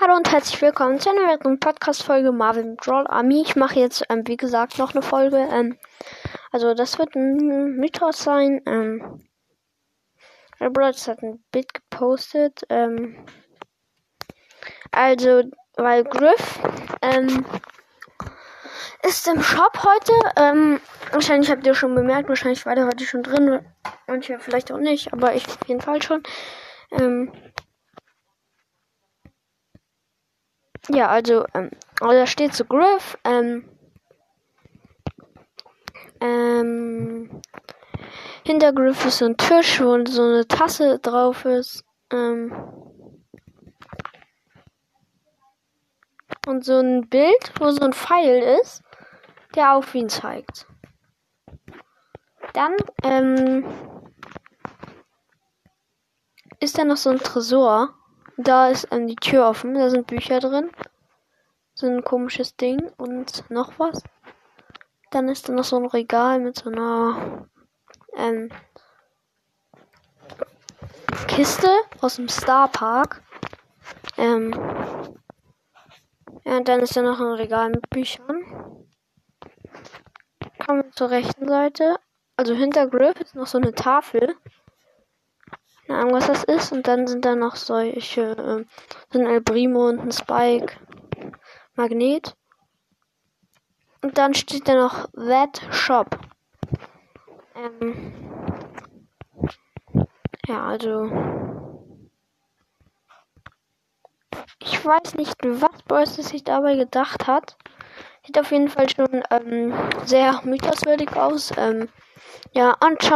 Hallo und herzlich willkommen zu einer weiteren Podcast-Folge Marvin Brawl Army. Ich mache jetzt, ähm, wie gesagt, noch eine Folge. Ähm, also, das wird ein Mythos sein. Ähm, Bros hat ein Bild gepostet. Ähm, also, weil Griff ähm, ist im Shop heute. Ähm, wahrscheinlich habt ihr schon bemerkt, wahrscheinlich war der heute schon drin. Manche vielleicht auch nicht, aber ich auf jeden Fall schon. Ähm, Ja, also, ähm, also da steht so Griff, ähm, ähm, hinter Griff ist so ein Tisch, wo so eine Tasse drauf ist, ähm, und so ein Bild, wo so ein Pfeil ist, der auf ihn zeigt. Dann, ähm, ist da noch so ein Tresor. Da ist ähm, die Tür offen, da sind Bücher drin. So ein komisches Ding und noch was. Dann ist da noch so ein Regal mit so einer ähm, Kiste aus dem Star Park. Ähm, ja, und dann ist da noch ein Regal mit Büchern. Kommen wir zur rechten Seite. Also hinter Griff ist noch so eine Tafel. Keine Ahnung, was das ist. Und dann sind da noch solche, äh, so ein El Primo und ein Spike. Magnet. Und dann steht da noch That Shop. Ähm, ja, also. Ich weiß nicht, was Boys sich dabei gedacht hat. Sieht auf jeden Fall schon ähm, sehr mythoswürdig aus. Ähm, ja, anschauen.